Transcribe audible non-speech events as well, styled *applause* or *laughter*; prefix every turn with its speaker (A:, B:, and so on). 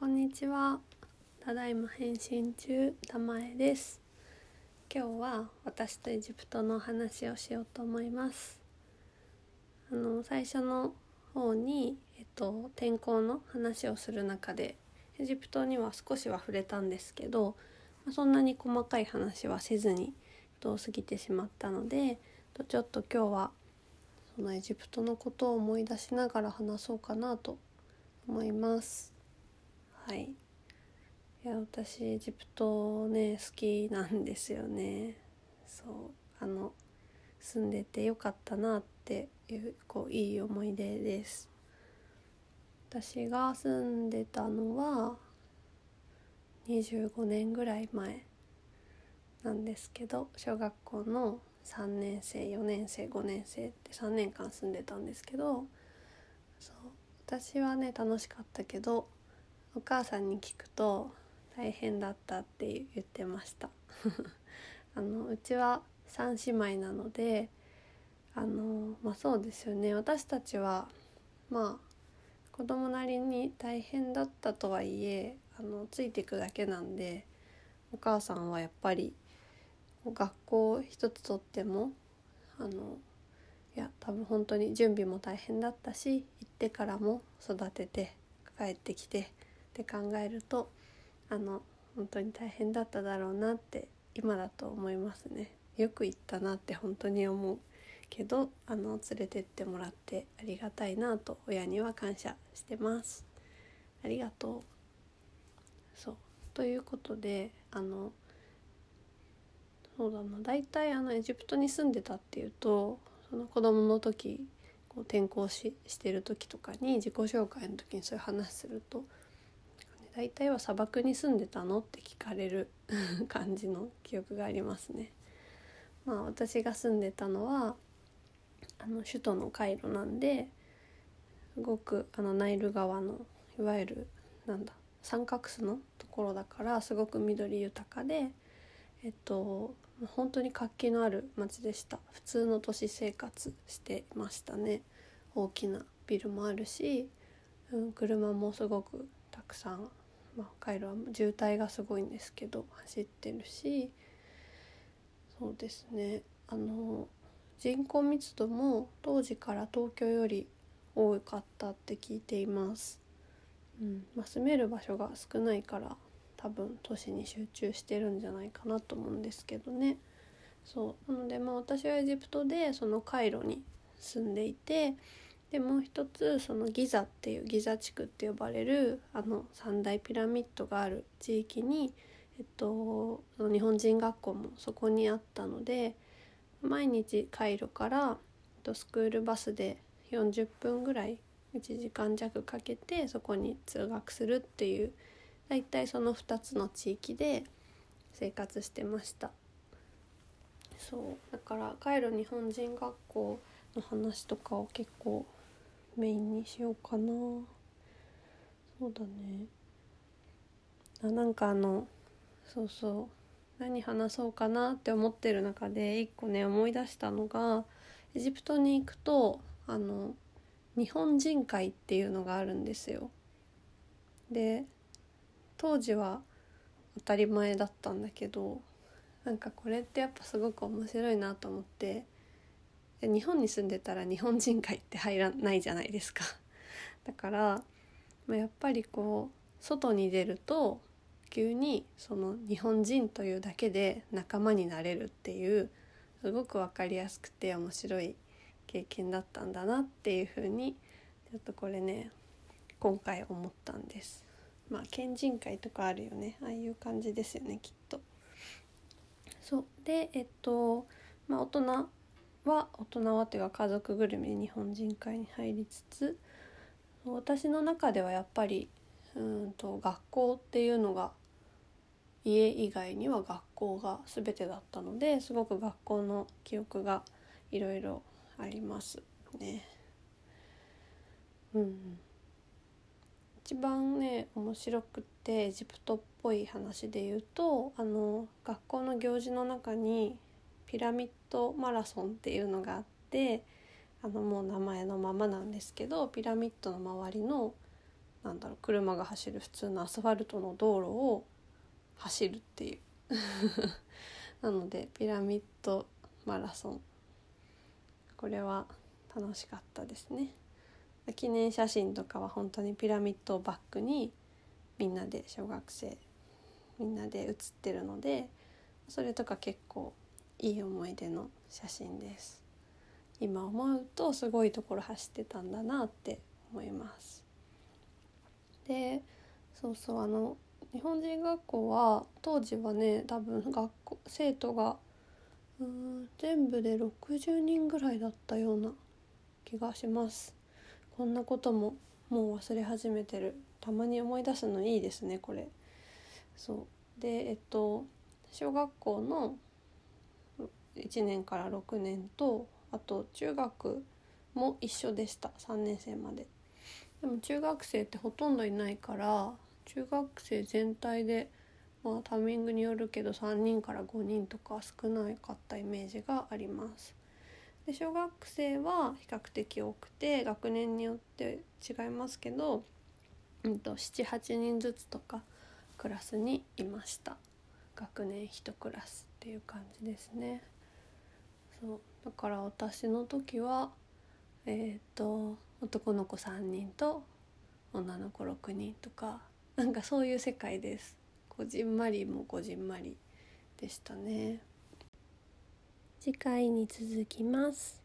A: こんにちは。ただいま返信中、たまえです。今日は私とエジプトの話をしようと思います。あの最初の方にえっと天候の話をする中でエジプトには少しは触れたんですけど、まあそんなに細かい話はせずにえっと過ぎてしまったので、とちょっと今日はそのエジプトのことを思い出しながら話そうかなと思います。はい。いや私エジプトね好きなんですよね。そうあの住んでてよかったなっていうこういい思い出です。私が住んでたのは25年ぐらい前なんですけど小学校の3年生4年生5年生って3年間住んでたんですけどそう私はね楽しかったけどお母さんに聞くと大変だったって言ってました。*laughs* あのうちは3姉妹なのであのまあそうですよね。私たちはまあ子供なりに大変だったとはいえあのついていくだけなんでお母さんはやっぱり学校一つとってもあのいや多分本当に準備も大変だったし行ってからも育てて帰ってきてって考えるとあの本当に大変だっただろうなって今だと思いますね。よく行ったなって本当に思うけどあの連れてってもらってありがたいなと親には感謝してます。ありがとう。そう。ということであのそうだな。大体あのエジプトに住んでたっていうとその子供の時こう転校ししてる時とかに自己紹介の時にそういう話すると大体は砂漠に住んでたの？って聞かれる *laughs* 感じの記憶がありますね。まあ私が住んでたのはあの首都のカイロなんですごくあのナイル川のいわゆるなんだ三角州のところだからすごく緑豊かでえっと本当に活気のある街でした。普通の都市生活してましたね。大きなビルもあるし、うん、車もすごくたくさんまあ、カイロは渋滞がすごいんですけど走ってるしそうですね。あの人口密度も当時から東京より多かったって聞いています、うん。まあ、住める場所が少ないから多分都市に集中してるんじゃないかなと思うんですけどね。そう。なのでまあ私はエジプトでそのカイロに住んでいてでもう一つそのギザっていうギザ地区って呼ばれるあの三大ピラミッドがある地域に、えっと、その日本人学校もそこにあったので毎日カイロから、えっと、スクールバスで40分ぐらい1時間弱かけてそこに通学するっていう大体その2つの地域で生活してました。そうだからカイロ日本人学校の話とかを結構メインにしようかな。そうだね。あなんかあのそうそう。何話そうかなって思ってる中で一個ね思い出したのがエジプトに行くとあの日本人会っていうのがあるんですよ。で当時は当たり前だったんだけどなんかこれってやっぱすごく面白いなと思って日本に住んでたら日本人会って入らないじゃないですか *laughs* だから、まあ、やっぱりこう外に出ると急にその日本人というだけで仲間になれるっていうすごく分かりやすくて面白い経験だったんだなっていうふうにちょっとこれね今回思ったんです。まあ県人会とかあるよねああいう感じですよねきっと。そうでえっとまあ大人は大人はというか家族ぐるみで日本人会に入りつつ私の中ではやっぱりうんと学校っていうのが家以外には学校が全てだったのですごく学校の記憶がいろいろありますね。うん、一番ね面白くてエジプトっぽい話で言うとあの学校の行事の中にピラミッドマラソンっていうのがあってあのもう名前のままなんですけどピラミッドの周りのなんだろう車が走る普通のアスファルトの道路を走るっていう。*laughs* なのでピラミッドマラソン。これは楽しかったですね。記念写真とかは本当にピラミッドをバックにみんなで小学生みんなで写ってるのでそれとか結構いい思い出の写真です。今思うとすごいところ走ってたんだなって思います。でそうそうあの日本人学校は当時はね多分学校生徒がうん全部で60人ぐらいだったような気がします。こんなことももう忘れ始めてる。たまに思い出すのいいですねこれ。そう。でえっと小学校の1年から6年とあと中学も一緒でした。3年生まで。でも中学生ってほとんどいないから中学生全体でまあタイミングによるけど3人から5人とか少なかったイメージがあります。で小学生は比較的多くて学年によって違いますけど、うんと、78人ずつとかクラスにいました。学年1クラスっていう感じですね。そう。だから私の時はえっ、ー、と男の子3人と女の子6人とかなんかそういう世界です。こじんまりもこじんまりでしたね。次回に続きます。